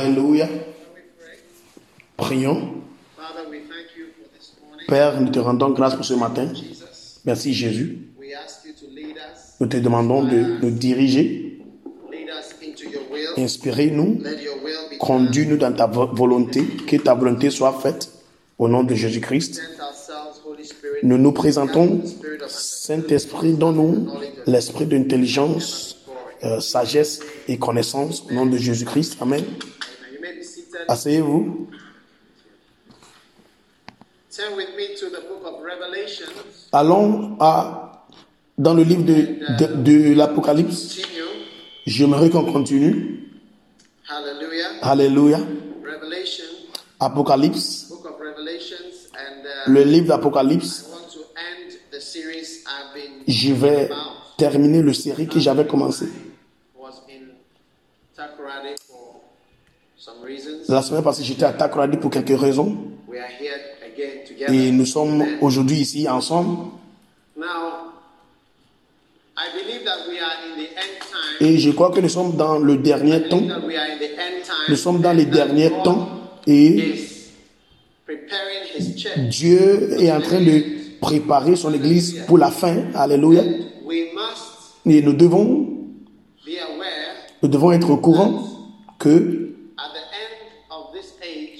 Alléluia. Prions. Père, nous te rendons grâce pour ce matin. Merci Jésus. Nous te demandons de nous diriger, inspirez-nous, conduis-nous dans ta vo- volonté, que ta volonté soit faite au nom de Jésus-Christ. Nous nous présentons, Saint-Esprit, donne-nous l'esprit d'intelligence, euh, sagesse et connaissance au nom de Jésus-Christ. Amen. Revelation. Allons à, dans le livre de, de, de l'Apocalypse. J'aimerais qu'on continue. Hallelujah. Alléluia. Apocalypse. uh, Le livre d'Apocalypse. Je vais terminer le série que j'avais commencé. Was in Takoradi for some reasons. La semaine passée, j'étais à Takoradi pour quelques raisons. Et nous sommes aujourd'hui ici ensemble. Et je crois que nous sommes dans le dernier temps. Nous sommes dans les derniers temps. Et. Dieu est en train de préparer son Église pour la fin. Alléluia. Et nous devons, nous devons être au courant que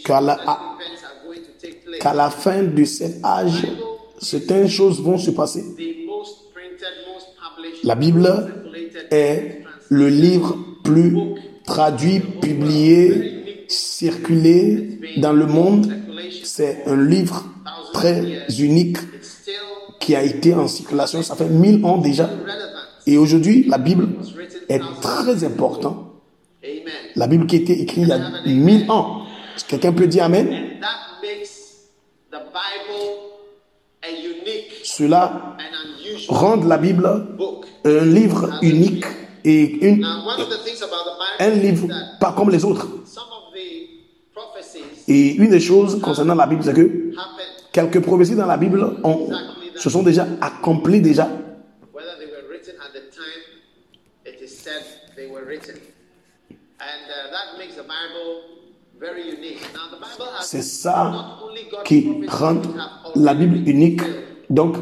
Qu'à la- fin de cet âge, certaines choses vont se passer. La Bible est le livre plus traduit, publié, circulé dans le monde. C'est un livre très unique qui a été en circulation, ça fait mille ans déjà. Et aujourd'hui, la Bible est très importante. La Bible qui a été écrite il y a mille ans. Est-ce que Quelqu'un peut dire Amen? Cela rend la Bible un livre unique et une, Now, one of the things about the un Bible livre pas comme les autres. Et une des choses concernant la Bible, c'est que quelques prophéties dans la Bible ont, se sont déjà accomplies déjà. whether they were written at the time it is said they were written. And uh, that makes the Bible C'est ça qui rend la Bible unique. Donc,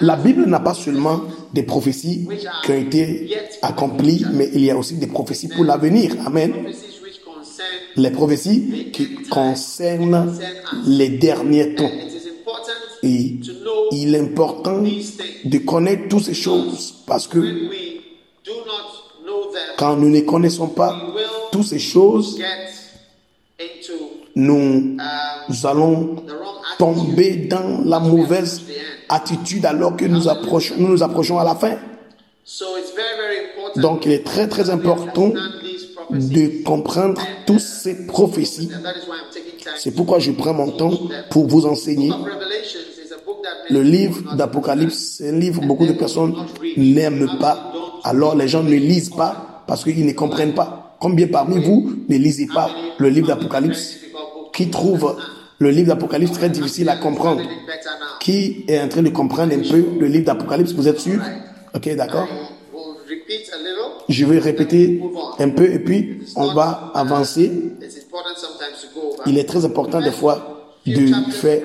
la Bible n'a pas seulement des prophéties qui ont été accomplies, mais il y a aussi des prophéties pour l'avenir. Amen. Les prophéties qui concernent les derniers temps. Et il est important de connaître toutes ces choses parce que quand nous ne connaissons pas toutes ces choses, nous allons tomber dans la mauvaise attitude alors que nous approchons, nous nous approchons à la fin. Donc il est très très important de comprendre toutes ces prophéties. C'est pourquoi je prends mon temps pour vous enseigner. Le livre d'Apocalypse, c'est un livre que beaucoup de personnes n'aiment pas. Alors les gens ne lisent pas parce qu'ils ne comprennent pas. Combien parmi vous ne lisez pas le livre d'Apocalypse? Qui trouve le livre d'Apocalypse très difficile à comprendre. Qui est en train de comprendre un peu le livre d'Apocalypse? Vous êtes sûr? Ok, d'accord. Je vais répéter un peu et puis on va avancer. Il est très important des fois de faire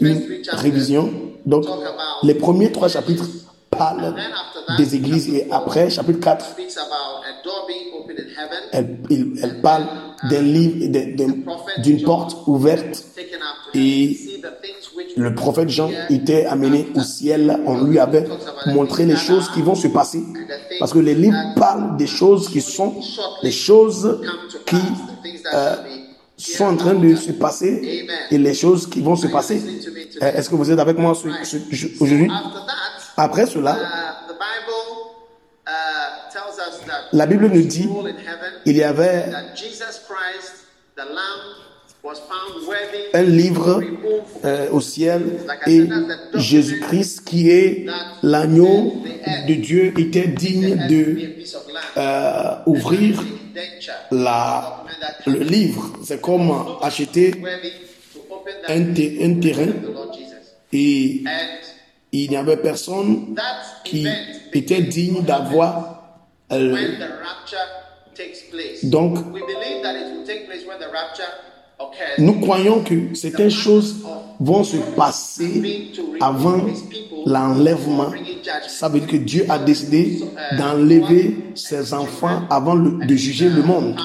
une révision. Donc, les premiers trois chapitres parlent des églises et après, chapitre 4, elle, il- elle parle d'un livre, d'une porte ouverte Et le prophète Jean était amené au ciel, on lui avait montré les choses qui vont se passer. Parce que les livres parlent des choses qui sont les choses qui euh, sont en train de se passer et les choses qui vont se passer. Euh, est-ce que vous êtes avec moi aujourd'hui? Après cela, la Bible nous dit il y avait un livre euh, au ciel et Jésus-Christ qui est l'agneau de Dieu était digne de euh, ouvrir la, le livre. C'est comme acheter un, un terrain et il n'y avait personne qui était digne d'avoir euh, donc nous croyons que certaines choses vont se passer avant l'enlèvement. Ça veut dire que Dieu a décidé d'enlever ses enfants avant de juger le monde.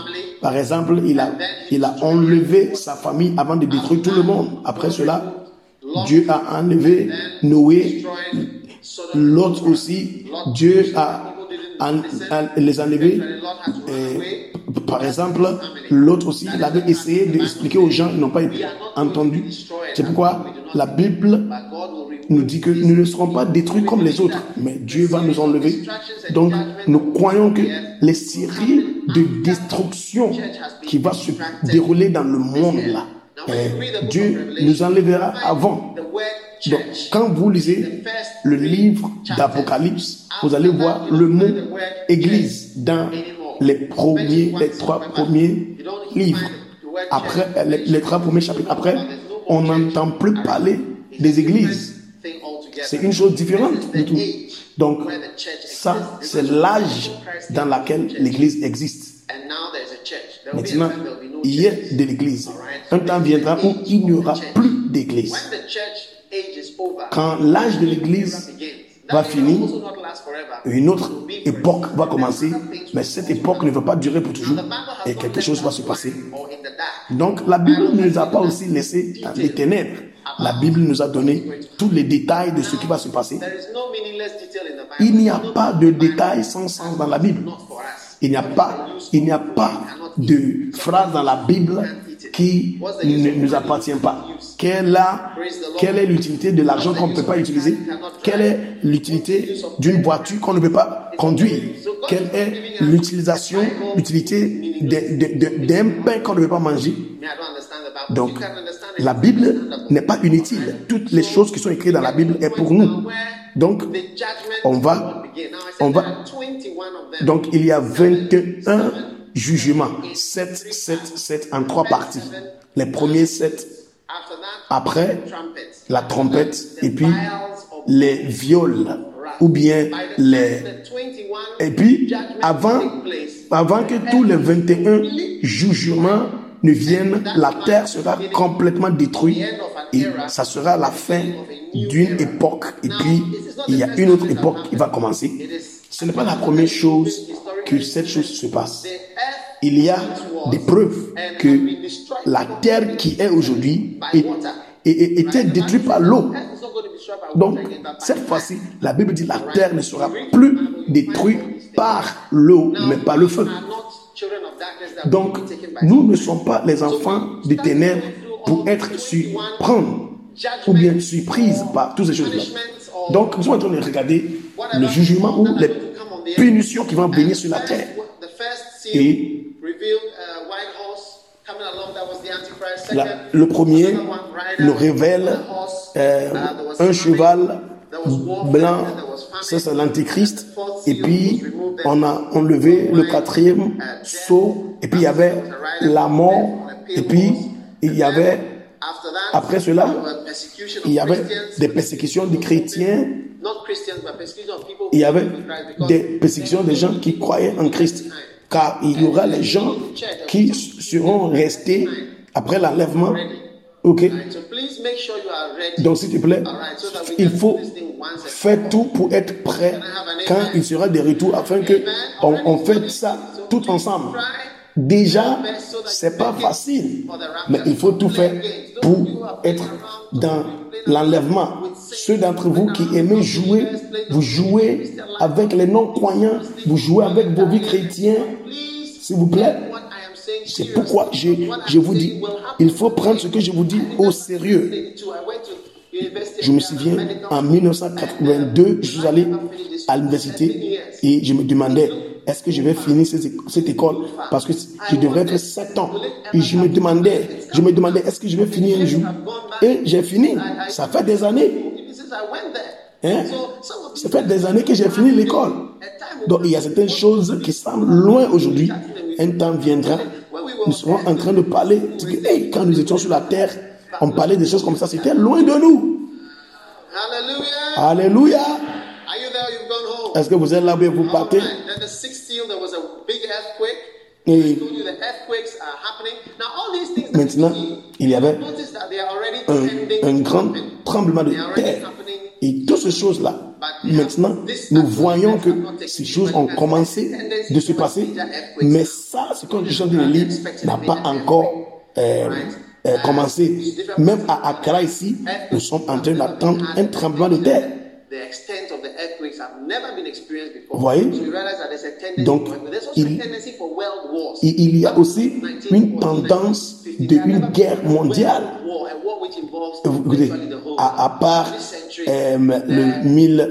Par exemple, il a, il a enlevé sa famille avant de détruire tout le monde. Après cela, Dieu a enlevé Noé, l'autre aussi. Dieu a, les enlevé. Par exemple, l'autre aussi, il avait essayé d'expliquer aux gens, ils n'ont pas entendu. C'est pourquoi la Bible nous dit que nous ne serons pas détruits comme les autres, mais Dieu va nous enlever. Donc, nous croyons que les séries de destruction qui va se dérouler dans le monde là, eh, Dieu nous enlèvera avant. Donc, quand vous lisez le livre d'Apocalypse, vous allez voir le mot Église dans les premiers, les trois premiers livres. Après, les, trois premiers chapitres. Après, on n'entend plus parler des églises. C'est une chose différente du tout. Donc, ça, c'est l'âge dans lequel l'église existe. Maintenant, il y a de l'église. Un temps viendra où il n'y aura plus d'église. Quand l'âge de l'église va finir, une autre époque va commencer, mais cette époque ne va pas durer pour toujours et quelque chose va se passer. Donc la Bible ne nous a pas aussi laissé dans les ténèbres. La Bible nous a donné tous les détails de ce qui va se passer. Il n'y a pas de détails sans sens dans la Bible. Il n'y a pas, il n'y a pas de phrase dans la Bible qui ne nous appartient pas. Quelle, est l'utilité de l'argent qu'on ne peut pas utiliser? Quelle est l'utilité d'une voiture qu'on ne peut pas conduire? Quelle est l'utilisation, l'utilité d'un pain qu'on ne peut pas manger? Donc, la Bible n'est pas inutile. Toutes les choses qui sont écrites dans la Bible est pour nous. Donc, on va, on va, donc il y a 21 jugement. 7, 7, 7 en trois parties. Les premiers 7, après la trompette, et puis les viols, ou bien les... Et puis, avant, avant que tous les 21 jugements ne viennent, la terre sera complètement détruite et ça sera la fin d'une époque. Et puis, il y a une autre époque qui va commencer. Ce n'est pas la première chose que cette chose se passe. Il y a des preuves que la terre qui est aujourd'hui était détruite par l'eau. Donc, cette fois-ci, la Bible dit la terre ne sera plus détruite par l'eau, mais par le feu. Donc, nous ne sommes pas les enfants des ténèbres pour être surprendre ou bien surprise par toutes ces choses-là. Donc, nous sommes en train de regarder le jugement ou les punitions qui vont venir sur la terre. Et le premier nous révèle euh, un cheval blanc, ça c'est l'antichrist, et puis on a enlevé le quatrième sceau, et puis il y avait la mort, et puis il y avait, après cela, il y avait des persécutions des chrétiens, il y avait des persécutions des gens qui croyaient en Christ. Car il y aura les gens qui seront restés après l'enlèvement. Ok. Donc, s'il te plaît, il faut faire tout pour être prêt quand il sera de retour afin que on, on fait ça tout ensemble. Déjà, c'est pas facile, mais il faut tout faire pour être dans l'enlèvement. Ceux d'entre vous qui aimez jouer, vous jouez avec les non-croyants, vous jouez avec vos vies chrétiennes, s'il vous plaît. C'est pourquoi je, je vous dis, il faut prendre ce que je vous dis au sérieux. Je me souviens, en 1982, je suis allé à l'université et je me demandais, est-ce que je vais finir cette, cette école? Parce que je devrais faire 7 ans. Et je me demandais, je me demandais, est-ce que je vais finir un jour? Et j'ai fini. Ça fait des années. Hein? Ça fait des années que j'ai fini l'école. Donc il y a certaines choses qui semblent loin aujourd'hui. Un temps viendra, nous serons en train de parler. Hey, quand nous étions sur la terre, on parlait des choses comme ça. C'était loin de nous. Alléluia. Est-ce que vous êtes là où vous partez? Et maintenant, il y avait un, grand tremblement de terre. Et toutes ces choses-là, maintenant, nous voyons que ces choses ont commencé de se passer, mais ça, ce que je de lire, n'a pas encore euh, euh, commencé. Même à Accra ici, nous sommes en train d'attendre un tremblement de terre. The extent of the earthquakes have never been experienced before. Vous voyez? Donc, il- a tendency for world wars. Et il y a aussi une tendance d'une guerre mondiale. Écoutez, à, à part euh, le 1000,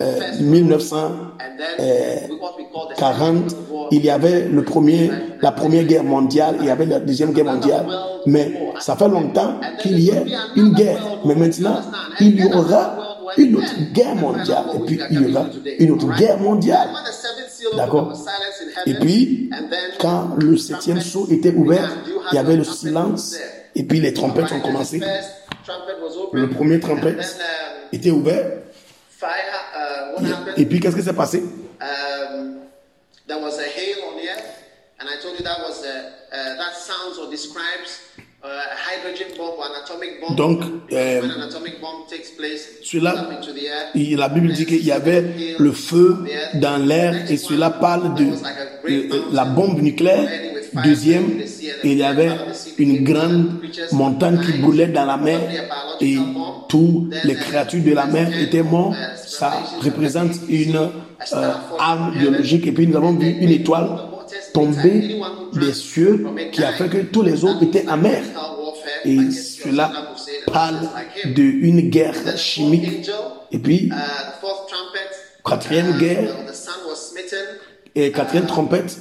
euh, 1940, il y avait le premier, la première guerre mondiale, il y avait la deuxième guerre mondiale. Mais ça fait longtemps qu'il y ait une guerre. Mais maintenant, il y aura une autre guerre mondiale. Et puis, il y aura une autre guerre mondiale. D'accord? Et puis, quand le septième saut était ouvert, il y avait le silence. Et puis, les trompettes ont commencé. Le premier trompette était ouvert. Et puis, qu'est-ce qui s'est passé? There was a hail on the earth, and I told you that was a, uh, that sounds or describes uh, bomb. Donc, euh, il- la Bible dit qu'il y avait le feu dans l'air et cela parle de, de la bombe nucléaire. Deuxième, il y avait une grande montagne qui brûlait dans la mer et toutes les créatures de la mer étaient mortes. Ça représente une euh, arme biologique. Et puis nous avons vu une étoile tomber des cieux qui a fait que tous les autres étaient amers. Et cela parle d'une guerre chimique. Et puis, quatrième guerre, et quatrième trompette,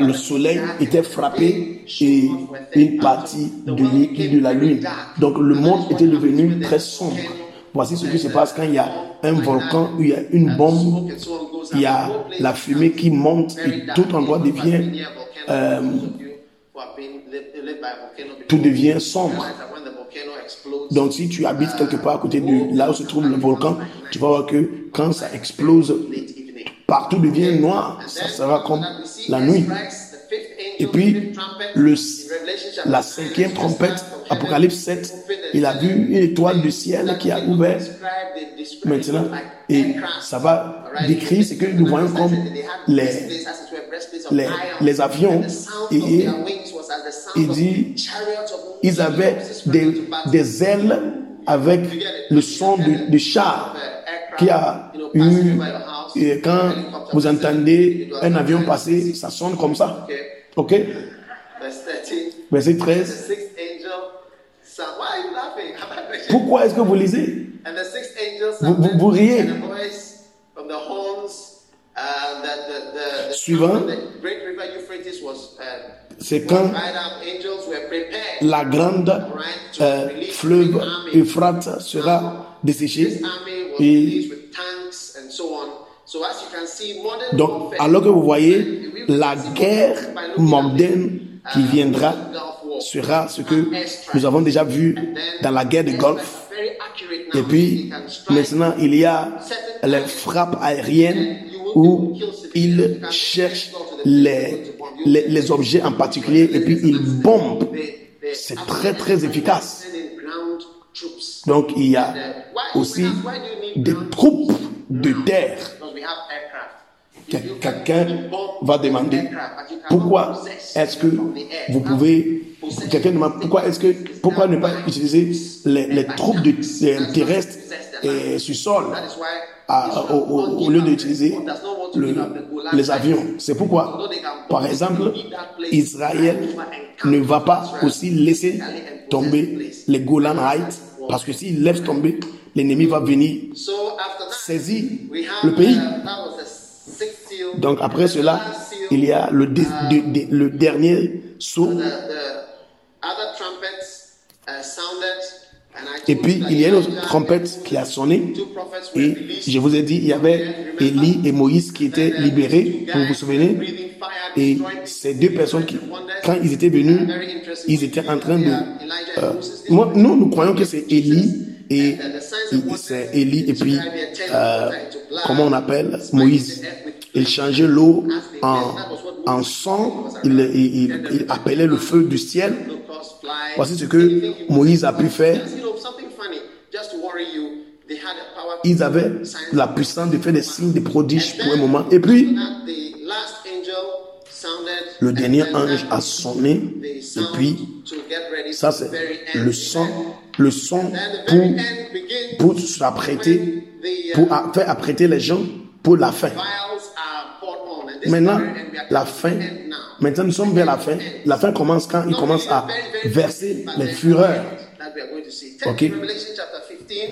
le soleil était frappé et une partie de, de la lune. Donc le monde était devenu très sombre. Voici ce qui se passe quand il y a un volcan, il y a une bombe, il y a la fumée qui monte et tout endroit devient, euh, tout devient sombre. Donc si tu habites quelque part à côté de là où se trouve le volcan, tu vas voir que quand ça explose, partout devient noir. Ça sera comme la nuit. Et puis, le, la cinquième trompette, Apocalypse 7, il a vu une étoile du ciel qui a ouvert maintenant. Et ça va décrire ce que nous voyons comme les, les, les avions. Et il dit, ils avaient des, des ailes avec le son de, de char qui a eu, et quand vous entendez un avion passer, ça sonne comme ça. Ok? Verset 13. Pourquoi est-ce que vous lisez? Vous- vous- vous riez. Suivant. C'est quand la grande euh, fleuve Euphrates sera desséché. Et donc, alors que vous voyez, la guerre moderne qui viendra sera ce que nous avons déjà vu dans la guerre de Golfe. Et puis, maintenant, il y a les frappes aériennes où ils cherchent les, les, objets en particulier et puis ils bombent. C'est très, très efficace. Donc, il y a aussi des troupes de terre. Quelqu'un va demander pourquoi est-ce que vous pouvez quelqu'un demande pourquoi est-ce que pourquoi ne pas utiliser les, troupes de, terrestres et sur sol au, lieu d'utiliser le- les avions? C'est pourquoi, par exemple, Israël ne va pas aussi laisser tomber les Golan Heights parce que s'il laisse tomber, l'ennemi va venir saisir le pays. Uh. Donc après cela, il y a le, dé- de- de- le dernier uh, sounded, and I told et puis il y a une autre trompette qui a sonné. et je vous ai dit, il y avait Élie et Moïse qui étaient libérés, vous vous souvenez? Et ces deux personnes qui, quand ils étaient venus, ils étaient en train de... euh, moi, nous, nous croyons que c'est Élie et, et c'est Élie. Et puis, euh, comment on appelle Moïse? Il changeait l'eau en, en sang, il, il, appelait le feu du ciel. Voici ce que Moïse a pu faire. Ils avaient la puissance de faire des signes, des prodiges pour un moment. Et puis, le dernier ange a sonné. Et puis, ça c'est le son, le pour, pour faire apprêter les gens pour la fin. vials are poured on. And this Maintenant, la fin, maintenant nous sommes vers la fin. La fin commence quand il commence à verser les fureurs. 15.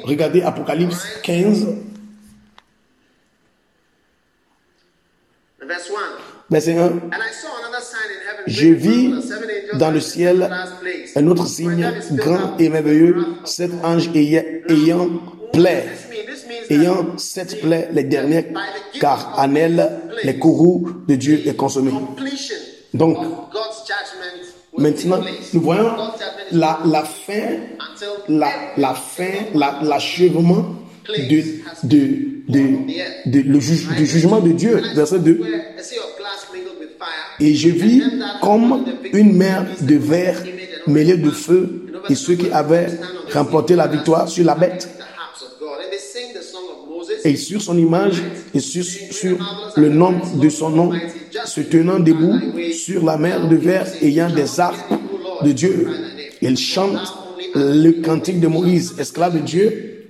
Regardez Apocalypse 15, Verse 1. verset 1. And I saw another sign in heaven. Je vis dans le ciel un autre signe grand et merveilleux, sept anges ayant, ayant ayant sept plaies, les dernières, car en elles, les courroux de Dieu est consommé. Donc, maintenant, nous voyons la, fin, la, fin, la- l'achèvement de, de, de, le du jugement de Dieu. Verset 2. where a sea of glass mingled with fire. Et je vis comme une mer de verre mêlée de feu et ceux qui avaient remporté la victoire sur la bête et sur son image et sur, sur le nom de son nom, se tenant debout sur la mer de verre ayant des arcs de Dieu. Ils chantent le cantique de Moïse, esclave de Dieu,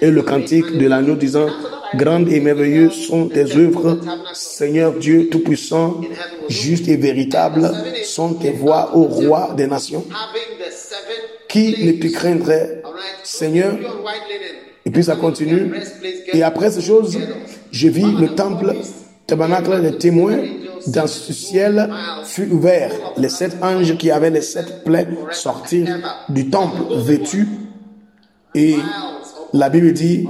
et le cantique de l'agneau disant, Grandes et merveilleuses sont tes œuvres, Seigneur Dieu Tout-Puissant, juste et véritable sont tes voix, ô roi des nations. Qui ne te craindrait. Seigneur? Et puis ça continue. Et après ces choses, je vis le temple, tabernacle des témoins dans ce ciel fut ouvert. Les sept anges qui avaient les sept plaies sortirent du temple vêtus. Et la Bible dit,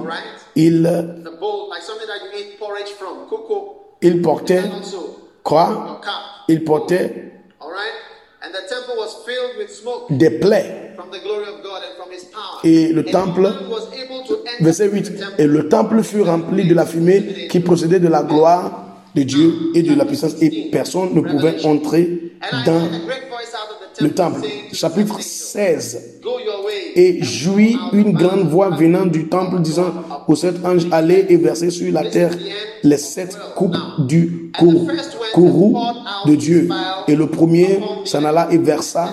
ils, The bowl, like something that you eat porridge from. Cocoa. ils portaient quoi. Ils portaient his power. Et le temple, verset the 8, temple. et le temple fut rempli de la fumée qui procédait de la gloire de Dieu et de la puissance, et personne ne pouvait entrer dans le temple Chapitre angel, 16. Go your way. Et jouit une grande voix venant du temple disant aux sept anges, allez et versez sur la terre les sept coupes du cour- courroux de Dieu. Et le premier s'en alla et versa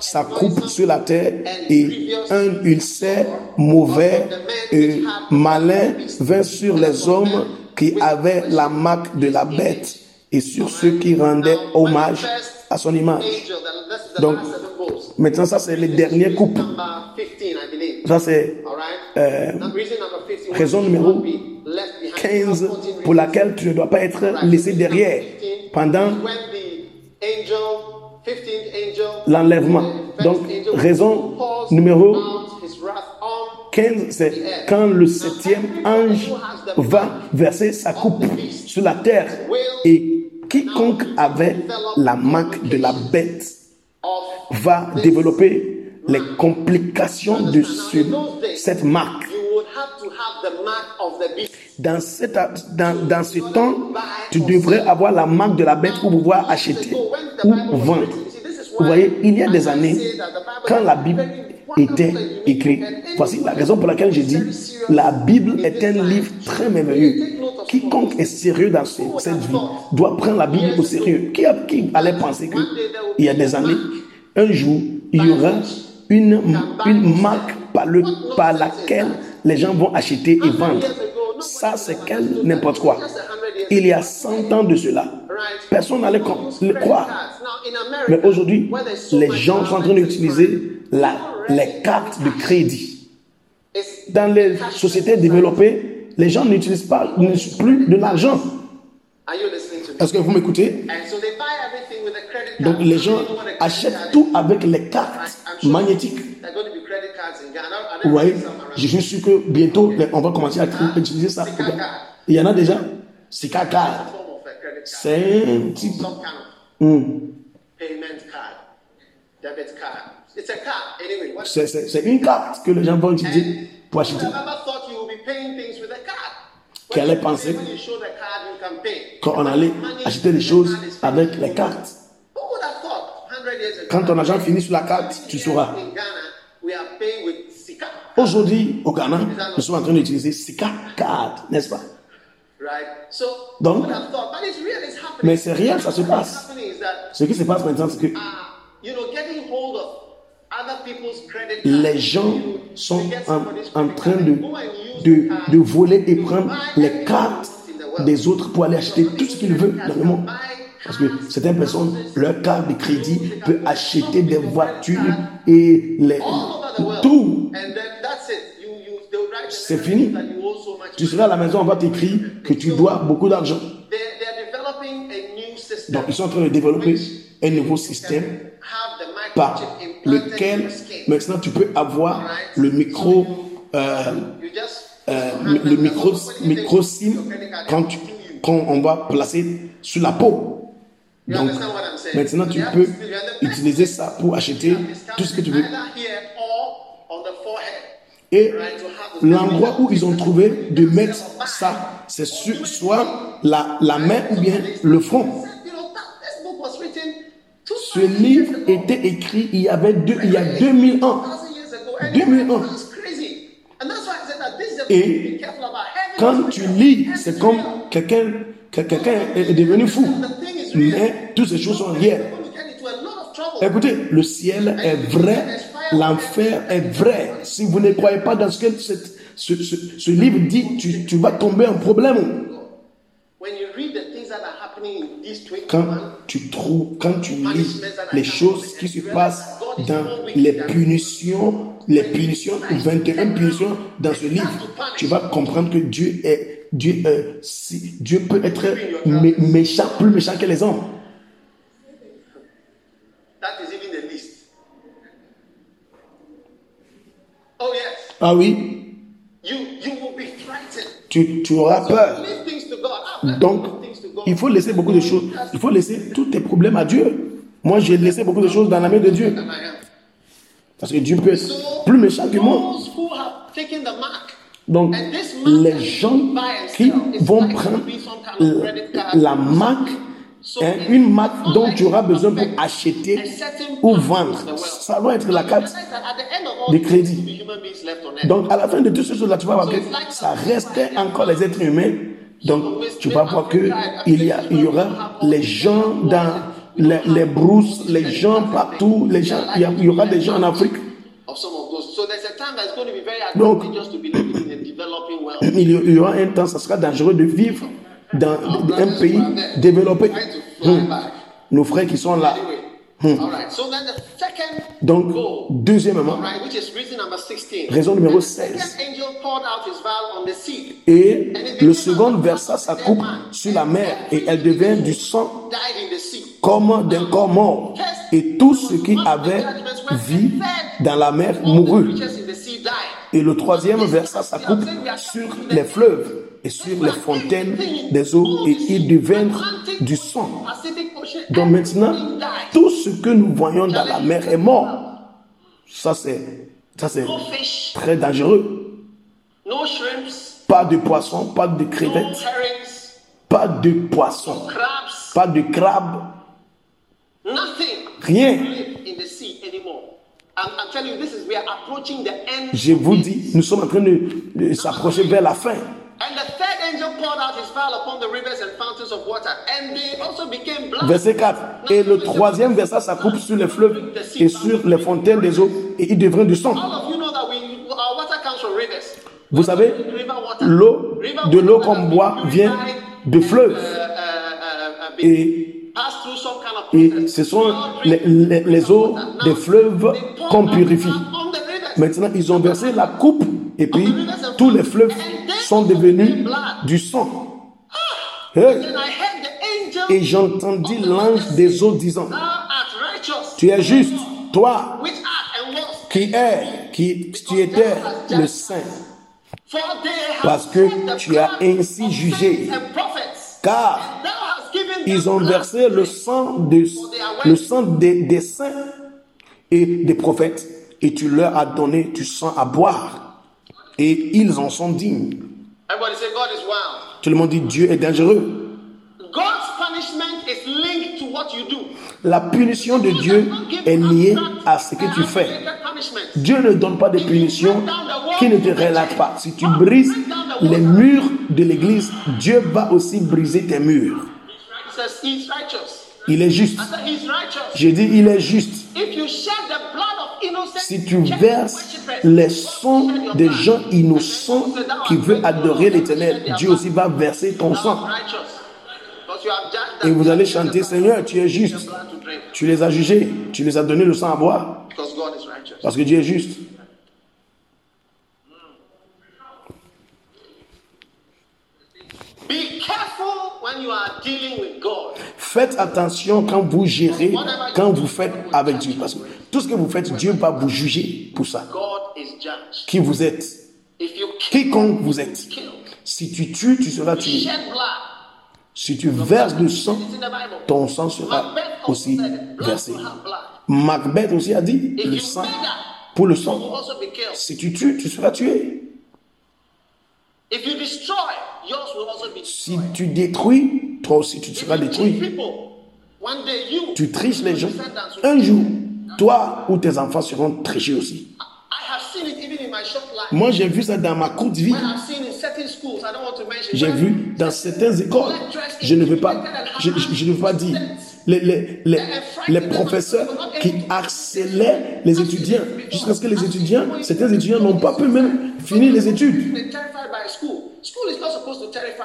sa coupe sur la terre et un ulcère mauvais et malin vint sur les hommes qui avaient la marque de la bête et sur ceux qui rendaient hommage à son image. Donc. Maintenant, ça c'est les dernières coupes. Number 15, I believe. Ça c'est Alright? Now, reason number 15 was raison numéro won't be left behind. 15 Now, 14 pour laquelle tu ne dois pas être laissé derrière pendant l'enlèvement. Donc, raison numéro out his wrath on 15, c'est quand le septième ange va verser sa coupe sur la terre et quiconque avait la marque de la bête va développer les complications de ce- cette marque. Dans, cette, dans, dans ce temps, tu devrais avoir la marque de la bête pour pouvoir acheter ou vendre. Vous voyez, il y a des années, quand la Bible était écrite, voici la raison pour laquelle j'ai dit, la Bible est un livre très merveilleux. Quiconque est sérieux dans ce- cette vie doit prendre la Bible au sérieux. Qui, a- qui allait penser qu'il y a des années, un jour, il y aura une, une marque par, le, par laquelle les gens vont acheter et vendre. Ça, c'est quel n'importe quoi. Il y a 100 ans de cela, personne n'allait le croire. Mais aujourd'hui, les gens sont en train d'utiliser la- les cartes de crédit. Dans les sociétés développées, les gens n'utilisent pas plus de l'argent. Est-ce que vous m'écoutez? Donc les gens achètent tout avec les cartes magnétiques. Vous voyez, je suis sûr que bientôt, on va commencer à utiliser ça. Il y en a déjà. Sika card. form of a credit card. C'est un type. Hmm. C'est- C'est c'est une carte que les gens vont utiliser pour acheter. Qui allait penser pay, when you show the card, you can pay. Quand on allait acheter des choses avec les cartes. Who would have thought 100 years ago? Quand ton argent finit sur la carte, tu sauras. Aujourd'hui, au Ghana, nous sommes en train d'utiliser Sika card, n'est-ce pas? Donc. Mais c'est réel, ça se passe. Ce qui se passe maintenant, c'est que cards. les gens sont en, en train de, de, de voler et prendre les cartes des autres pour aller acheter tout ce qu'ils veulent dans le monde. Parce que certaines personnes, leur carte de crédit peut acheter des voitures et les, tout. And then that's it. You, you, they'll write the C'est fini. Tu seras à la maison, on va t'écrire que tu dois beaucoup d'argent. Donc, ils sont en train de développer un nouveau système par lequel maintenant tu peux avoir le micro, euh, euh, le micro, micro SIM quand, tu- quand on va placer sur la peau. Donc, maintenant tu peux utiliser ça pour acheter tout ce que tu veux. Either here or on the forehead. Et l'endroit où ils ont trouvé de mettre ça, c'est soit la, la main ou bien le front. Ce livre était écrit il y avait deux, il y a 2000 ans. 2000 years ago. And 2001. That's crazy. And that's why I said that this is a Et Quand tu lis, c'est comme quelqu'un que quelqu'un est devenu fou. Mais toutes ces choses sont réelles. Écoutez, le ciel est vrai, l'enfer est vrai. Si vous ne croyez pas dans ce que ce, ce- ce livre dit, tu, tu vas tomber en problème. When you read the things that are happening in these 21, Quand tu trouves, quand tu lis les choses qui se passent dans les punitions, les punitions, 21 punitions dans ce livre, tu vas comprendre que Dieu est, Dieu, euh, si, Dieu peut être mé- méchant, plus méchant que les hommes. that is even the least. Oh yes, Ah oui, you you will be frightened. tu, tu auras peur. Donc, il faut laisser beaucoup de choses. Il faut laisser tous tes problèmes à Dieu. Moi, j'ai laissé beaucoup de choses dans la main de Dieu. Parce que Dieu peut être plus méchant que moi. Donc, les gens qui vont prendre la marque, hein, une marque dont tu auras besoin pour acheter ou vendre, ça doit être la carte. de crédit. Donc, à la fin de tout ce choses-là, tu vas voir que ça restait encore les êtres humains. Donc, tu vas voir que il y, il y aura les gens dans les, les brousses, les gens partout, les gens, il y, aura des gens en Afrique. Donc, il y aura un temps, ça sera dangereux de vivre dans un pays développé. Hmm. Nos frères qui sont là. Donc, deuxièmement, raison numéro 16. Et le second versa sa coupe sur la mer et elle devint du sang comme d'un corps mort. Et tout ce qui avait vie dans la mer mourut. Et le troisième versa sa coupe sur les fleuves et sur les fontaines des eaux et ils devinrent du sang. Donc maintenant, tout ce que nous voyons dans la mer est mort. Ça c'est, ça c'est très dangereux. Pas de poisson, pas de crevettes, pas de poisson, pas de crabe, rien. Je vous dis, nous sommes en train de s'approcher vers la fin. Verset 4. Et le troisième verset, ça coupe sur les fleuves et sur les fontaines des eaux, et il devient du sang. Vous savez, l'eau, de l'eau qu'on boit vient de fleuves. Uh, uh, uh, Et, et ce sont les, les- les eaux des fleuves qu'on purifie. Maintenant, ils ont versé la coupe et puis tous les fleuves sont devenus du sang. Angel, Et j'entendis l'ange des eaux disant, tu es juste, toi qui es, qui tu étais le saint, parce que tu as ainsi jugé. Car ils ont versé le sang, de, le sang des, des saints et des prophètes, et tu leur as donné du sang à boire, et ils en sont dignes. Everybody say God is wild. Tout le monde dit Dieu est dangereux. God's punishment is linked to what you do. La punition de Dieu est liée à ce que tu fais. Dieu ne donne pas de punitions qui ne te relatent pas. Si tu brises les murs de l'église, Dieu va aussi briser tes murs. Il est juste. J'ai dit, il est juste. Si tu verses les sangs des gens innocents qui veulent adorer l'éternel, Dieu aussi va verser ton sang. Et vous allez chanter, Seigneur, tu es juste. Tu les as jugés. Tu les as donné le sang à boire. Parce que Dieu est juste. Be careful when you are dealing with. Faites attention quand vous gérez, quand vous faites avec Dieu. Parce que tout ce que vous faites, Dieu va vous juger pour ça. Qui vous êtes, quiconque vous êtes. Si tu tues, tu seras tué. Si tu verses du sang, ton sang sera aussi versé. Macbeth aussi a dit, le sang pour le sang. Si tu tues, tu seras tué. If you destroy, yours will also be Si destroyed. tu détruis, toi aussi tu seras détruit. Tu triches les gens. Un jour, toi ou tes enfants seront trichés aussi. Moi, j'ai vu ça dans ma courte vie. J'ai vu dans certaines écoles, je ne veux pas, je, je- je ne veux pas dire, les, les, les, les professeurs qui harcelaient les étudiants, jusqu'à ce que les étudiants, certains étudiants n'ont pas pu même finir les études.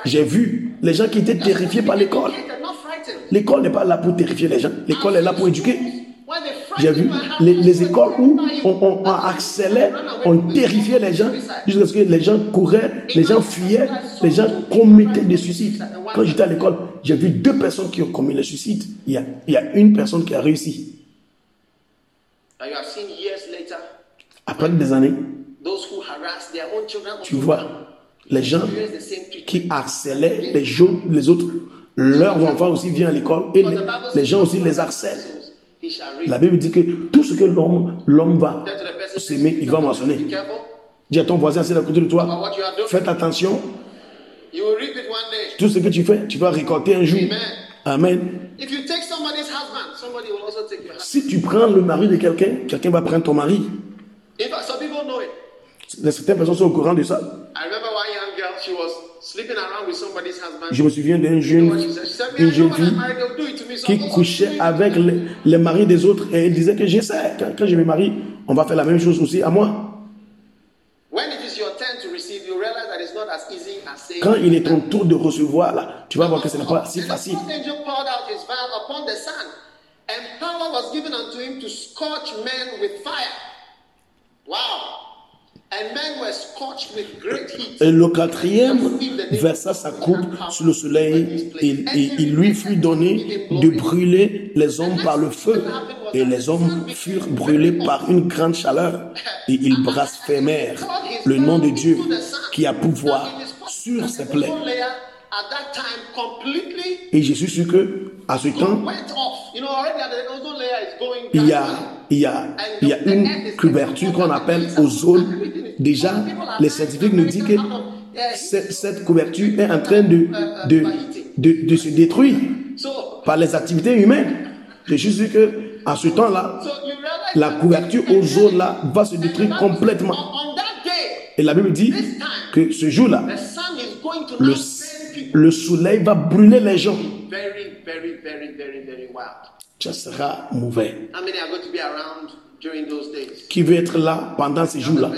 J'ai vu les gens qui étaient terrifiés par l'école. L'école n'est pas là pour terrifier les gens, l'école est là pour éduquer. J'ai vu les, les écoles où on, on, on harcelait, on terrifiait les gens, jusqu'à ce que les gens couraient, les gens fuyaient, les gens commettaient des suicides. Quand j'étais à l'école, j'ai vu deux personnes qui ont commis le suicide. Il y a, il y a une personne qui a réussi. Après des années, tu vois, les gens qui harcelaient les, gens, les autres, leurs enfants aussi viennent à l'école et les, les gens aussi les harcèlent. La Bible dit que tout ce que l'homme, l'homme va s'aimer, il va moissonner. Dis à ton voisin, c'est à côté de toi, faites attention, You will reap it one day. tout ce que tu fais, tu vas récolter un jour. Amen. If you take somebody's husband, somebody will also take your husband. Si tu prends le mari de quelqu'un, quelqu'un va prendre ton mari. In fact, some people know it. Certaines personnes sont au courant de ça. I remember one young girl, she was sleeping around with somebody's husband. Je me souviens d'une jeune, une "Man, I know jeune fille qui couchait doing it." avec les, les maris des autres et elle disait que j'essaie. Quand, quand je me marie, on va faire la même chose aussi à moi. When it is your turn to receive, you realize that it's not as easy as saying. Quand il est ton tour de recevoir, là, tu vas voir que ce n'est pas si facile. fourth angel poured out his vial upon the sun, and power was given unto him to scorch men with fire. Wow. And men were scorched with great heat. Et le quatrième versa sa coupe sur le soleil et, et il lui fut donné de brûler les hommes par le feu. Et les hommes furent brûlés par une grande chaleur et ils blasphémèrent le nom de Dieu qui a pouvoir sur ses plaies. Et je suis sûr que à ce temps, il y a, il y a, il y a une couverture qu'on appelle ozone. Déjà, les scientifiques nous disent que cette, cette couverture est en train de, de, de, de se détruire So, par les activités humaines. Je suis sûr que à ce temps-là, la couverture ozone là va se détruire complètement. Et la Bible dit que ce jour-là, le, le soleil va brûler les gens. Very, very, very, very, very wild. Ça sera mauvais. How many are going to be around during those days? Qui veut être là pendant ces jours-là.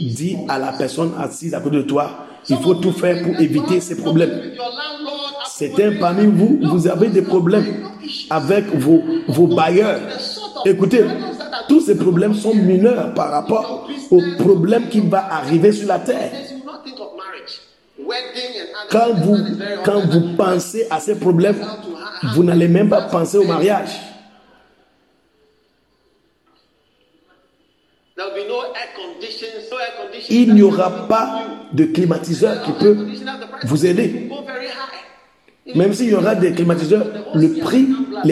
Dis à la personne assise à côté de toi, il faut tout faire pour éviter ces problèmes. Certains parmi vous, vous avez des problèmes avec vos, vos bailleurs. Écoutez, tous ces problèmes sont mineurs par rapport aux problèmes qui vont arriver sur la terre. Quand vous, quand vous pensez à ces problèmes, vous n'allez même pas penser au mariage. Il n'y aura pas de climatiseur qui peut vous aider. Même s'il y aura des climatiseurs, le prix,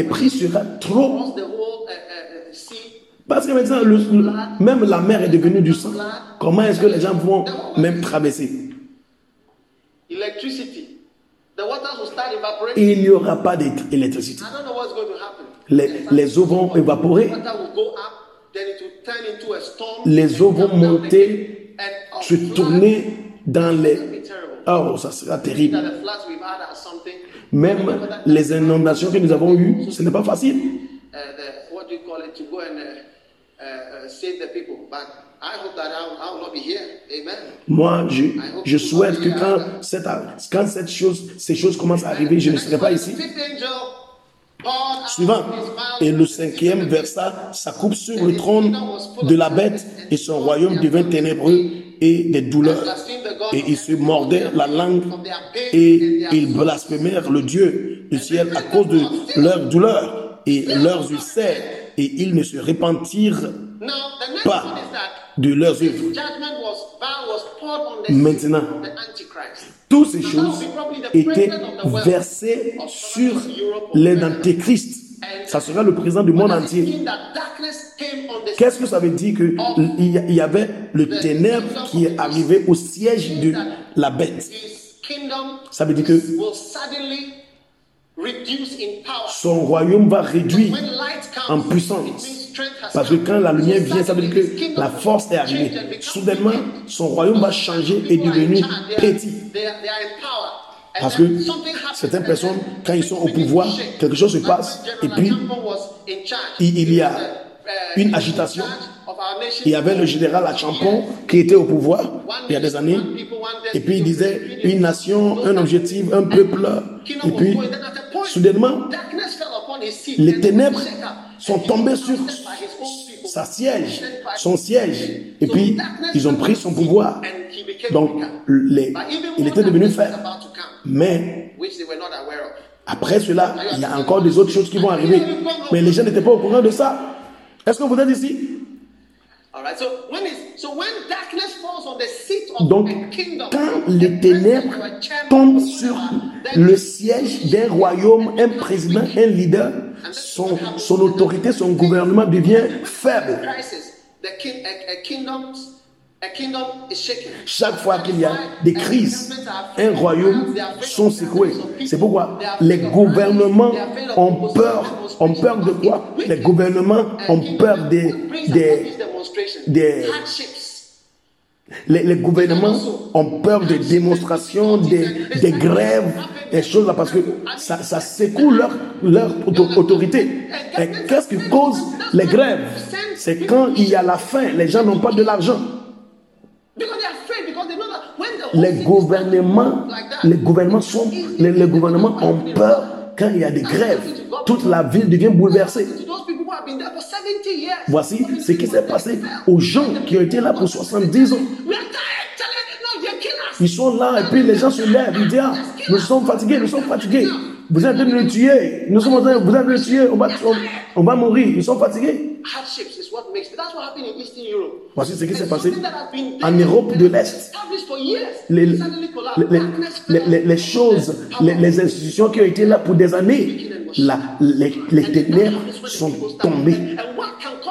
prix sera trop. Once the whole uh, uh, uh, sea Parce que maintenant, le- le- même la mer est devenue du sang. Comment est-ce que les gens vont même traverser? Electricity, the waters will start evaporating. Il n'y aura pas d'électricité. I don't know what's going to happen. Les, les eaux vont évaporer, les eaux vont monter, se tourner dans les... Oh, ça sera terrible. Même les inondations que nous avons eues, ce n'est pas facile. Save the people. But I hope that I will, I will not be here. Amen. Moi, je, je souhaite que quand, cette, quand cette chose, ces choses commencent à arriver, je ne serai pas ici. Suivant. Et le cinquième versa sa coupe sur le trône de la bête et son royaume devint ténébreux et des douleurs. Et ils se mordaient la langue et ils blasphémèrent le Dieu du ciel à cause de leur douleur et leurs ulcères et ils ne se repentirent pas de leurs œuvres. judgment was, vow was poured on the Maintenant. Toutes ces choses étaient versées sur les antéchrists. Ça sera le président du monde entier. Qu'est-ce que ça veut dire que il y avait le ténèbre qui est arrivé au siège de la bête Ça veut dire que son royaume va réduire en puissance. Parce que quand la lumière vient, ça veut dire que la force est arrivée. Soudainement, son royaume va changer et devenir petit. Parce que certaines personnes, quand ils sont au pouvoir, quelque chose se passe, et puis il- y a uh, une agitation. Il y avait le général Achampon qui était au pouvoir il y a des années. Et puis il disait une nation, un objectif, un peuple. Et puis, soudainement, les ténèbres sont tombées sur sa siège, son siège. Et puis, ils ont pris son pouvoir. Donc, les, il était devenu faible. Mais après cela, il y a encore des autres choses qui vont arriver. Mais les gens n'étaient pas au courant de ça. Est-ce que vous êtes ici? Donc, quand les ténèbres tombent sur le siège d'un royaume, un président, un leader, son, son autorité, son gouvernement devient faible. Chaque fois qu'il y a des crises, un royaume sont secoués. C'est pourquoi les gouvernements ont peur. Ont peur de quoi? Les gouvernements ont peur des, des, des- les, les gouvernements ont peur des démonstrations, des, des grèves, des choses là, parce que ça, ça secoue leur, leur auto- autorité. Et qu'est-ce qui cause les grèves? C'est quand il y a la faim, les gens n'ont pas de l'argent. Les gouvernements, les gouvernements sont, les, les gouvernements ont peur quand il y a des grèves. Toute la ville devient bouleversée. to those people who have been there for 70 years. Voici ce qui s'est passé aux gens qui ont été là pour 70 ans. Ils sont là et puis les gens se lèvent. Ils disent, ah, nous sommes fatigués, nous sommes fatigués. Vous êtes de nous tuer. Nous sommes vous êtes nous tuer. On va, on va mourir. Ils sont fatigués. Hardships is what makes it. That's what happened in Eastern Europe. Voici ce qui s'est passé en Europe de l'Est. Les, les, les, les- les choses, les, les institutions qui ont été là pour des années, la- les, les ténèbres sont tombées.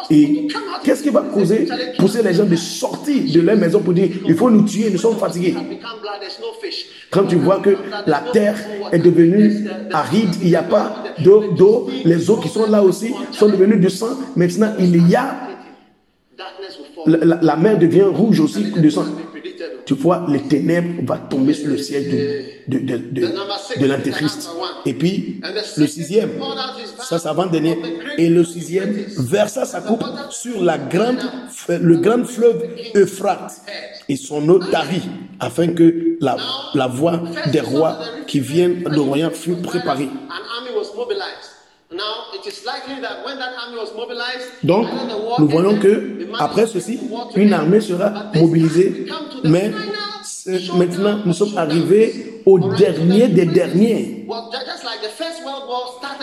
Et qu'est-ce qui va causer, pousser les gens de sortir de leur maison pour dire il faut nous tuer, nous sommes fatigués. Quand tu vois que la terre est devenue aride, il n'y a pas d'eau, les eaux qui sont là aussi sont devenues du sang. Maintenant, il y a, la, mer devient rouge aussi de sang. Tu vois, les ténèbres vont tomber sur le siège de, de, de, de, de l'Antéchrist. Et puis, le sixième, ça, c'est avant-dernier. Et le sixième, versa sa coupe sur la grande, le grand fleuve Euphrate. Et son eau tarit, afin que la, la voix des rois qui viennent de royaume fût préparée. Donc, nous voyons que après ceci, une armée sera mobilisée, mais maintenant nous sommes arrivés au dernier des derniers.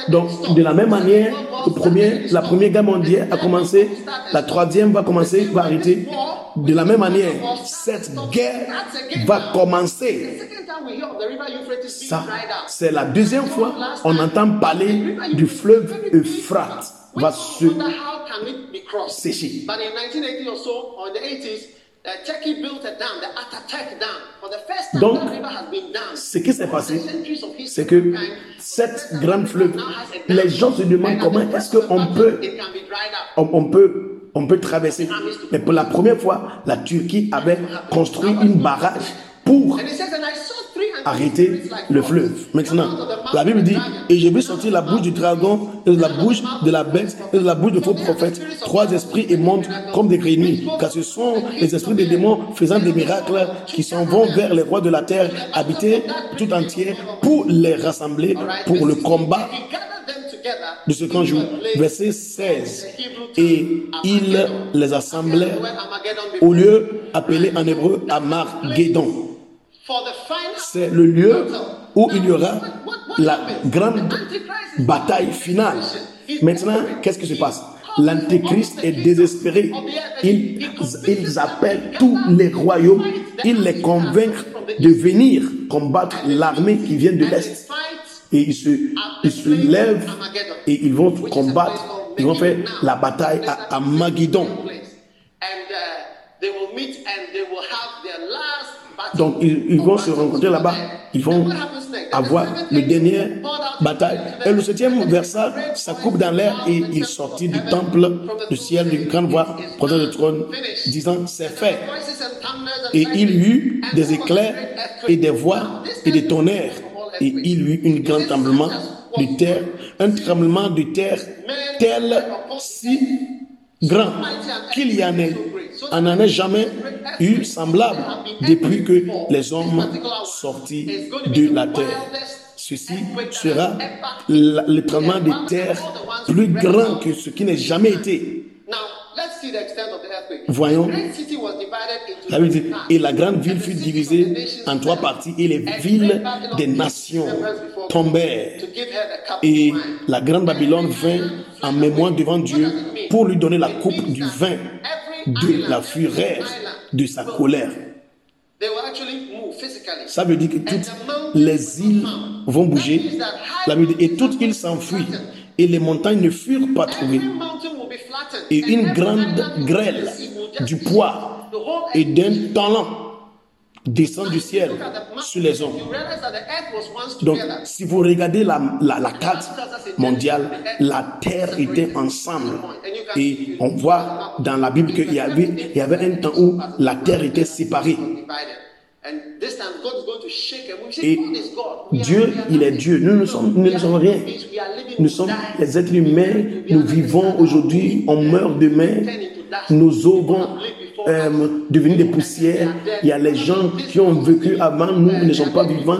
Donc, de la même manière, le premier, la première guerre mondiale a commencé, la troisième va commencer, va arrêter. De la même manière, cette guerre va commencer. Ça, c'est la deuxième fois on entend parler du fleuve Euphrate va se sécher. Donc, ce qui s'est passé, c'est que cette grande fleuve, les gens se demandent comment est-ce qu'on peut, on, on peut on peut traverser. Mais pour la première fois, la Turquie avait construit une barrage pour arrêter le fleuve. Maintenant, la Bible dit, et j'ai vu sortir la bouche du dragon, de la bouche de la bête, et de la bouche de faux prophètes, trois esprits et montent comme des grenouilles, car ce sont les esprits des démons faisant des miracles qui s'en vont vers les rois de la terre, habités tout entier, pour les rassembler pour le combat de ce qu'on joue. Verset 16. Et il les assemblait au lieu appelé en hébreu Amargédon. C'est le lieu où il y aura la grande bataille finale. Maintenant, qu'est-ce qui se passe? L'Antéchrist est désespéré. Ils, ils appellent tous les royaumes, ils les convainquent de venir combattre l'armée qui vient de l'Est. Et ils se, ils se lèvent et ils vont combattre, ils vont faire la bataille à, à Magidon. Donc ils, vont se rencontrer là-bas, ils vont avoir le dernier bataille. Et le septième verset, ça coupe dans l'air et il sortit du temple du ciel d'une grande voix prenant le trône, disant c'est fait. Et il y eut des éclairs et des voix et des tonnerres. Et il y eut un grand tremblement de terre, un tremblement de terre tel si grand qu'il y en ait on n'en a jamais eu semblable depuis que les hommes sortis de la terre. Ceci sera le tremblement de terre plus grand que ce qui n'a jamais été. Voyons, et la grande ville fut divisée en trois parties et les villes des nations tombèrent. Et la grande Babylone vint en mémoire devant Dieu pour lui donner la coupe du vin de la fureur de sa colère. Ça veut dire que toutes les îles vont bouger. et toutes îles s'enfuient. Et les montagnes ne furent pas trouvées. Et une grande grêle du poids et d'un talent descend du ciel sur les hommes. Donc, si vous regardez la, la, carte mondiale, la terre était ensemble. Et on voit dans la Bible qu'il y avait, il y avait un temps où la terre était séparée. Et Dieu, il est Dieu. Nous ne sommes, nous ne sommes rien. Nous sommes les êtres humains. Nous vivons aujourd'hui. On meurt demain. Nos os euh, des poussières. Il y a les gens qui ont vécu avant. Nous, nous ne sommes pas vivants.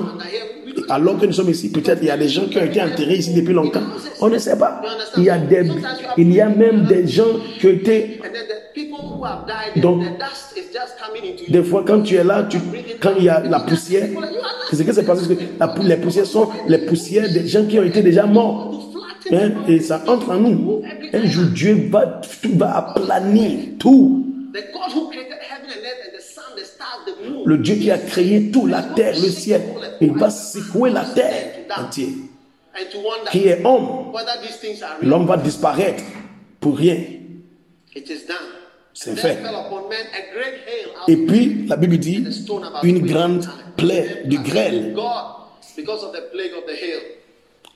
Alors que nous sommes ici, peut-être il y a des gens qui ont été enterrés ici depuis longtemps. On ne sait pas. Il y a, des, il y a même des gens qui ont été donc, des fois, quand tu es là, quand il y a la poussière, c'est ce qui s'est passé. Que les poussières sont les poussières des gens qui ont été déjà morts. Hein, et ça entre en nous. Un jour, Dieu va, tout va aplanir tout. Le Dieu qui a créé tout, la terre, le ciel, il va secouer la terre entière. Qui est homme, l'homme va disparaître pour rien. C'est fait. Et puis, la Bible dit, une grande plaie de grêle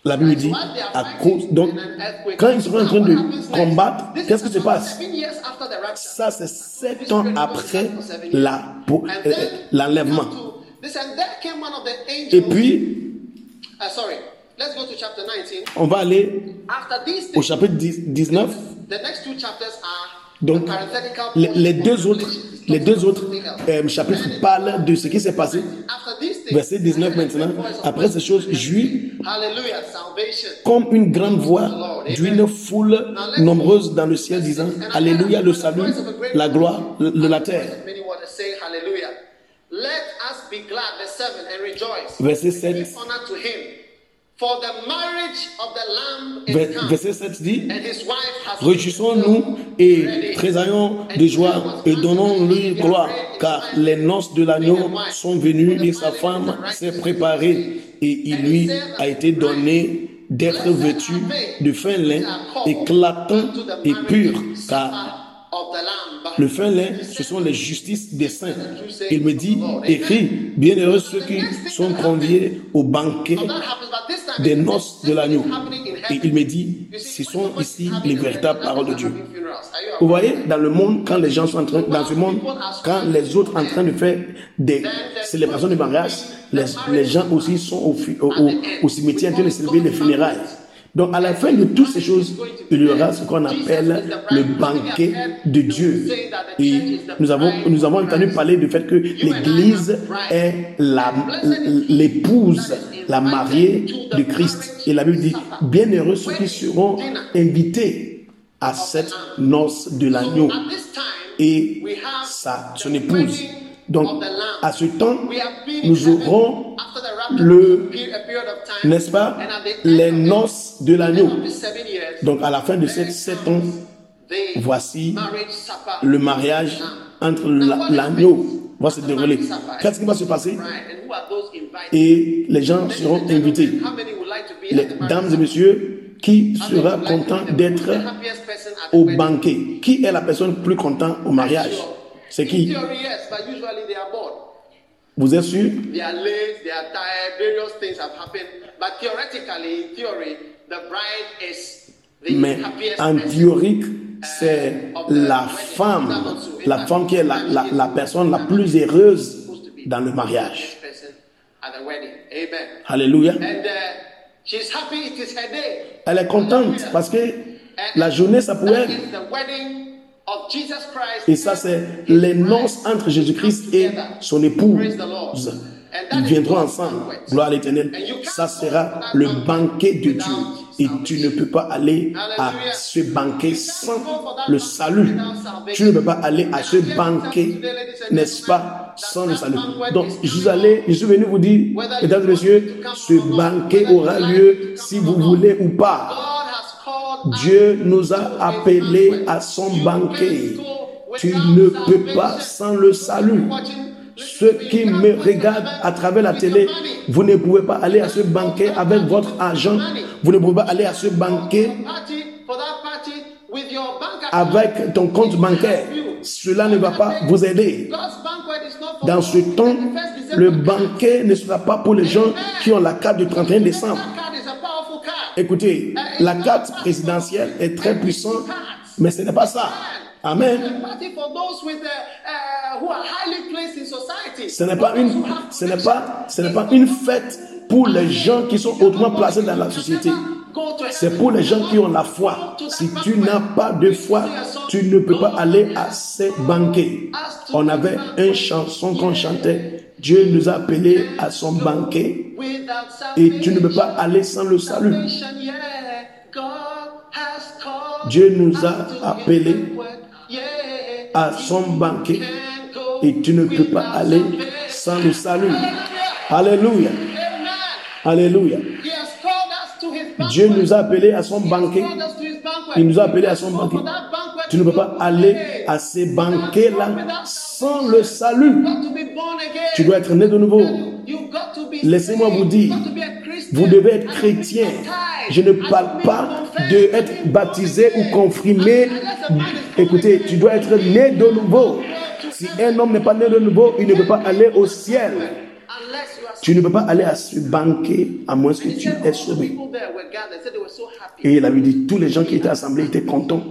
La Bible dit. Donc, quand ils sont en train de combattre, qu'est-ce qui se passe? Ça, c'est sept ans après pour- euh, l'enlèvement. Et puis, sorry, let's go to chapter 19. on va aller au chapitre 10 19. Donc, les, deux autres, les deux autres euh, chapitres parlent de ce qui s'est passé. Verset 19 maintenant. Après ces choses, j'eus comme une grande voix d'une foule nombreuse dans le ciel disant Alléluia, le salut, la gloire de la terre. Many waters say hallelujah. Let us be glad, verse 7, and rejoice. Verset And 7. Verset 7 dit and his wife has Réjouissons-nous et tressaillons de joie. et donnons-lui gloire, car les noces de l'agneau sont venues et sa femme s'est préparée. et il lui a été donné d'être vêtu de fin lin éclatant et pur, car. Le fin lin, ce sont les justices des saints. Il me dit, écrit, bienheureux ceux qui sont conviés au banquet des noces de l'agneau. Et il me dit, You ce sont ici les véritables paroles de Dieu. Vous voyez, dans le monde, quand les gens sont en train, dans ce monde, quand les autres en train de faire des célébrations de mariage, les, les gens aussi sont au, fi- au, au- au cimetière en train de célébrer les funérailles. Donc, à la fin de toutes ces choses, il y aura ce qu'on appelle le banquet de Dieu. Et nous avons, nous avons entendu parler du fait que l'Église est l'épouse, la mariée de Christ. Et la Bible dit, bienheureux ceux qui seront invités à cette noce de l'agneau et sa, son épouse. Donc, à ce temps, nous aurons, le- n'est-ce pas, les noces de l'agneau. Donc, à la fin de ces sept ans, voici le mariage entre la- l'agneau. va se dérouler. Qu'est-ce qui va se passer? Et les gens seront invités. Les dames et messieurs, qui sera content d'être au banquet? Qui est la personne plus contente au mariage? C'est qui? Theory, yes, but usually they are bored. Vous êtes sûr? They are late, they are tired, various things have happened. But theoretically, in theory, the bride is the Mais happiest en théorique, c'est la femme, la femme qui est la, la, la personne la plus heureuse dans le mariage. Alléluia. And uh. Elle est contente parce que la journée, ça pourrait Et ça, c'est les noces entre Jésus-Christ et son épouse. Ils viendront ensemble. Gloire à l'éternel. Ça sera le banquet de Dieu. Et tu ne peux pas aller à ce banquet sans le salut. Tu ne peux pas aller à ce banquet, n'est-ce pas, sans le salut? Donc, je suis allé, je suis venu vous dire, mesdames et messieurs, ce banquet aura lieu si vous voulez ou pas. Dieu nous a appelés à son banquet. Tu ne peux pas sans le salut. Ceux qui me regardent à travers la télé, vous ne pouvez pas aller à ce banquet avec votre argent. Vous ne pouvez pas aller à ce banquet avec ton compte bancaire. Cela ne va pas vous aider. Dans ce temps, le banquet ne sera pas pour les gens qui ont la carte du 31 décembre. Écoutez, la carte présidentielle est très puissante, mais ce n'est pas ça. Amen. Ce n'est pas une, ce n'est pas, ce n'est pas une fête pour les gens qui sont hautement placés dans la société. C'est pour les gens qui ont la foi. Si tu n'as pas de foi, tu ne peux pas aller à ces banquets. On avait une chanson qu'on chantait. Dieu nous a appelés à son banquet et tu ne peux pas aller sans le salut. Dieu nous us a appelés à son banquet et tu ne peux pas aller sans le salut. Alléluia. Alléluia. Dieu nous a appelés à son banquet. Il nous a appelés à son banquet. Tu ne peux pas aller à ces banquets-là sans le salut. Tu dois être né de nouveau. Laissez-moi vous dire. Vous devez être chrétien. Je ne parle pas confessed. de être baptisé ou confirmé. Écoutez, tu dois être né de nouveau. Si un homme n'est pas né de nouveau, il ne peut pas aller au ciel. Tu ne peux pas aller à ce banquet à moins que tu aies sauvé. Et il avait dit, tous les gens qui étaient assemblés étaient contents.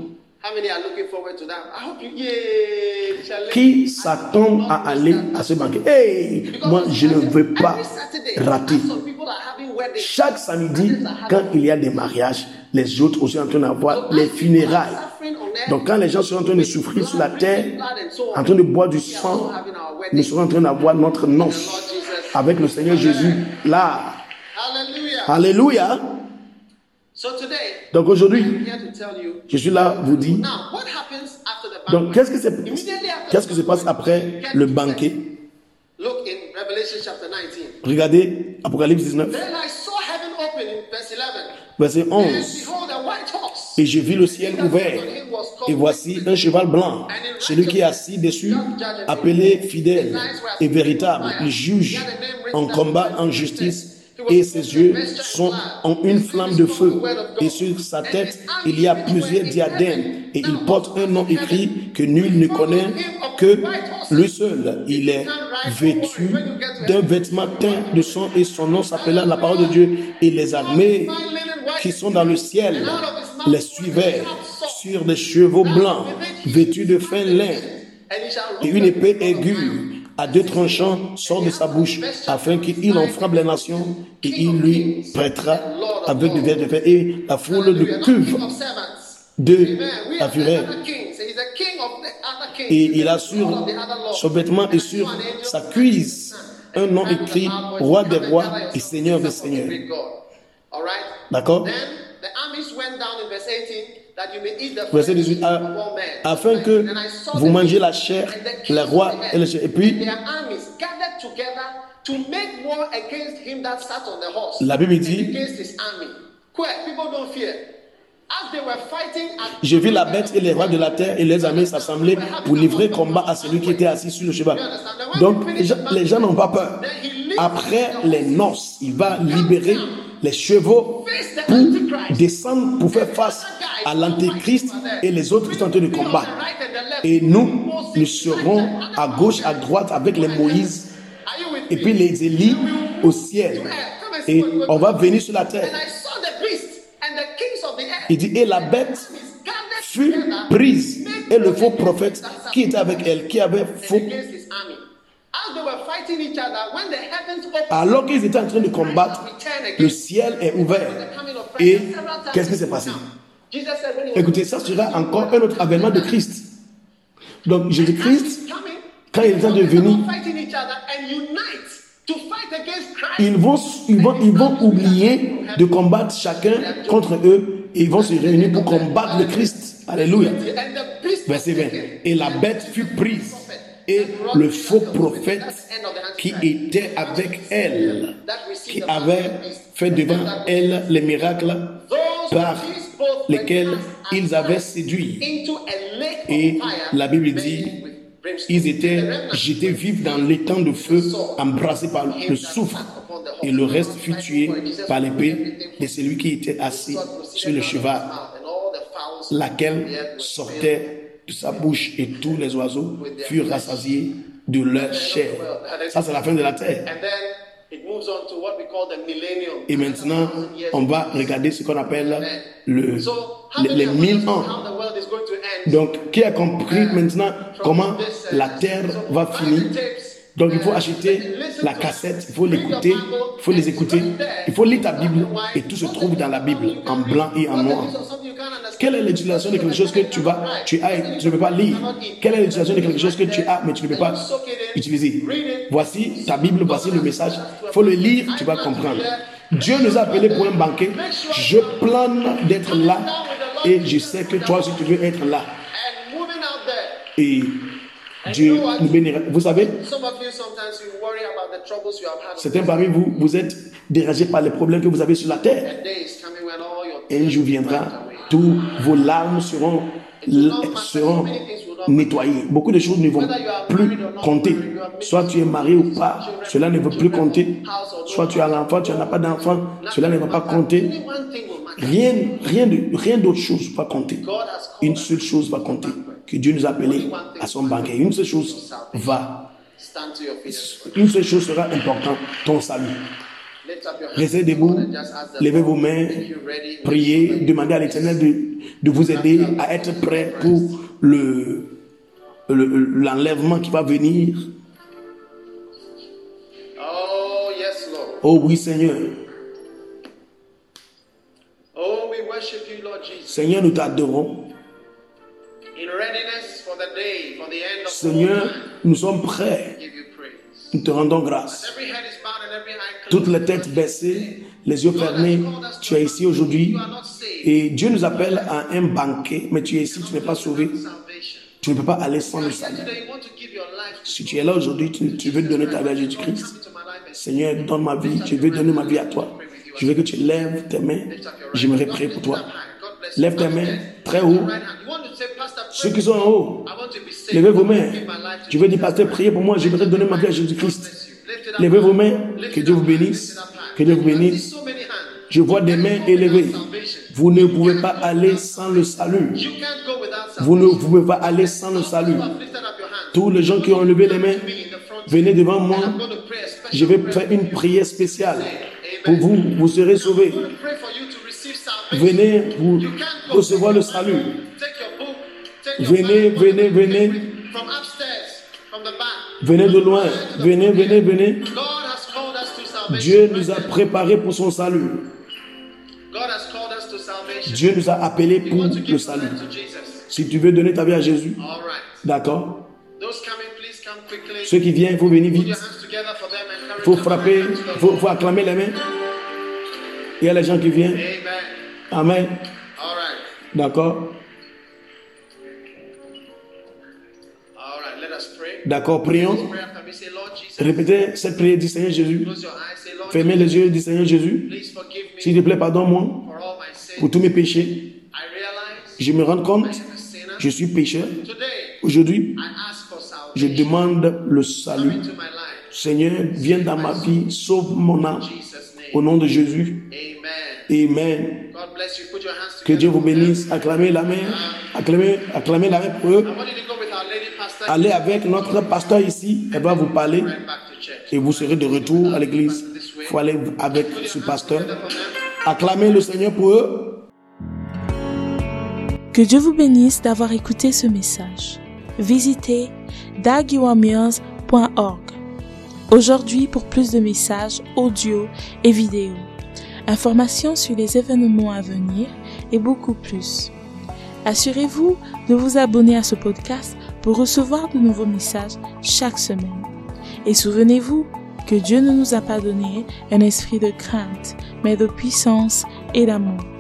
How many are looking forward to that? I hope you. Yay! Shall Qui s'attend à aller à ce banquet? Hey, moi je ne veux pas rater. Chaque samedi, quand il y a des mariages, les autres aussi sont en train d'avoir les funérailles. Donc quand les gens sont en train de souffrir sur la terre, en train de boire du sang, nous serons en train d'avoir notre noce avec le Seigneur Jésus là. Alléluia. So today, Donc aujourd'hui, I'm here to tell you. je suis là vous dire. Now, what happens after the Donc qu'est-ce qui, after qu'est-ce qui se passe après le banquet? Look in Revelation chapter 19. Regardez Apocalypse 19, Then I saw heaven open in verse 11. verset And 11. behold, a white horse. Et je vis le ciel ouvert. Et voici un cheval blanc. Celui qui est assis dessus, appelé fidèle et véritable, il juge en combat, en justice. Et ses yeux sont en une flamme de feu. Et sur sa tête, il y a plusieurs diadèmes. Et il porte un nom écrit que nul ne connaît que lui seul. Il est vêtu d'un vêtement teint de sang et son nom s'appela la parole de Dieu. Et les armées qui sont dans le ciel les suivaient sur des chevaux blancs vêtus de fin lin et une épée aiguë à deux tranchants sort de sa bouche afin qu'il en frappe les nations et il lui prêtera avec du verre de fer et la foule de cuve de la fureur et il a Lord sur of the other lords. son vêtement et sur sa cuisse un nom écrit roi des rois et seigneur des seigneurs. D'accord? Then the armies went down in verse 18 that you may eat the Verset flesh 18, of à- all men. afin que vous kings la chair, les rois et les chefs. Et puis, Their armies gathered together to make war against him that sat on the horse. La Bible dit- J'ai vu la bête et les rois de la terre et les armées s'assembler pour livrer combat à celui qui était assis sur le cheval. Donc les gens n'ont pas peur. Après les noces, il va libérer les chevaux pour descendre, pour faire face à l'antéchrist et les autres qui sont en train de combattre. Et nous, nous serons à gauche, à droite avec les Moïse et puis les Élie au ciel. Et on va venir sur la terre. Il dit, et la bête fut prise. Et le faux prophète qui était avec elle, qui avait faux. Alors qu'ils étaient en train de combattre, le ciel est ouvert. Et qu'est-ce qui s'est passé? Écoutez, ça sera encore un autre avènement de Christ. Donc Jésus-Christ, quand il de venir, ils vont, ils vont, ils vont oublier de combattre chacun contre eux et ils vont se réunir pour combattre le Christ. Alléluia. Verset 20. taken. Et la bête fut prise. Et le faux prophète qui était avec elle, qui avait fait devant elle les miracles par lesquels ils avaient séduit. Et la Bible dit, ils étaient jetés vifs dans l'étang de feu, embrassés par le soufre. Et le reste fut tué par l'épée de celui qui était assis sur le cheval, laquelle sortait sa bouche et tous les oiseaux furent rassasiés de leur chair. Ça, c'est la fin de la terre. And then it moves on to what we call the millennium. Et maintenant, on va regarder ce qu'on appelle le, les, les mille ans. Donc, qui a compris maintenant comment la terre va finir? Donc, il faut acheter la cassette, il faut l'écouter, il faut les écouter, il faut lire ta Bible et tout se trouve dans la Bible, en blanc et en noir. Quelle est l'utilisation de quelque chose que tu vas, tu as, et tu ne peux pas lire? Quelle est l'utilisation de quelque chose que tu as, mais tu ne peux pas utiliser? Voici ta Bible, voici le message. Il faut le lire, tu vas comprendre. Dieu nous a appelés pour un banquet. Je plane d'être là et je sais que toi aussi tu veux être là. Et Dieu nous bénira. Vous savez, certains parmi vous, vous êtes dérangés par les problèmes que vous avez sur la terre. Et un jour viendra, tous vos larmes seront, seront nettoyées. Beaucoup de choses ne vont plus compter. Soit tu es marié ou pas, cela ne veut plus compter. Soit tu as l'enfant, tu n'en as pas d'enfant, cela ne va pas compter. Rien, rien rien d'autre chose va compter. Une seule chose va compter. Que Dieu nous a appelés à son banquet. Une seule chose va. Une seule chose sera importante, ton salut. Restez debout, levez vos mains, priez, demandez à l'Éternel de, de vous aider à être prêt pour le le- l'enlèvement qui va venir. Oh, yes, Lord. Oh oui Seigneur, Oh, we worship you, Lord Jesus. Seigneur nous t'adorons. Seigneur, nous sommes prêts, nous te rendons grâce. Toutes les têtes baissées, les yeux fermés, tu es ici aujourd'hui et Dieu nous appelle à un banquet, mais tu es ici, tu n'es pas sauvé, tu ne peux pas aller sans le salut. Si tu es là aujourd'hui, tu, tu veux donner ta vie à Jésus-Christ. Seigneur, donne ma vie, je veux donner ma vie à toi. Je veux que tu lèves tes mains, j'aimerais prier pour toi. Lève tes mains très haut. Ceux qui sont en haut, levez vos mains. Tu veux dire, pasteur, priez pour moi, j'aimerais donner ma vie à Jésus-Christ. Levez vos mains, que Dieu vous bénisse, que Dieu vous bénisse. Je vois des mains élevées. Vous ne pouvez pas aller sans le salut. Vous ne pouvez pas aller sans le salut. Tous les gens qui ont levé les mains, venez devant moi. Je vais faire une prière spéciale pour vous. Vous serez sauvés. Venez vous recevoir le salut. Venez, venez, venez. Venez de loin. Venez, venez, venez. Dieu nous a préparés pour son salut. Dieu nous a appelés pour le salut. Si tu veux donner ta vie à Jésus, d'accord. Ceux qui viennent, il faut venir vite. Il faut frapper, il faut, faut acclamer les mains. Il y a les gens qui viennent. Amen. Amen. D'accord. D'accord, prions. Répétez cette prière du Seigneur Jésus. Fermez les yeux du Seigneur Jésus. S'il te plaît, pardonne-moi pour tous mes péchés. Je me rends compte, je suis pécheur. Aujourd'hui, je demande le salut. Seigneur, viens dans ma vie, sauve mon âme. Au nom de Jésus. Amen. Que. Dieu vous bénisse. Acclamez la main. Acclamez, acclamez la main pour eux. Allez avec notre pasteur ici. Elle va vous parler et vous serez de retour à l'église. Il faut aller avec ce pasteur. Acclamez le Seigneur pour eux. Que Dieu vous bénisse d'avoir écouté ce message. Visitez dagiwamirz.org aujourd'hui pour plus de messages audio et vidéo, informations sur les événements à venir et beaucoup plus. Assurez-vous de vous abonner à ce podcast pour recevoir de nouveaux messages chaque semaine. Et souvenez-vous que Dieu ne nous a pas donné un esprit de crainte, mais de puissance et d'amour.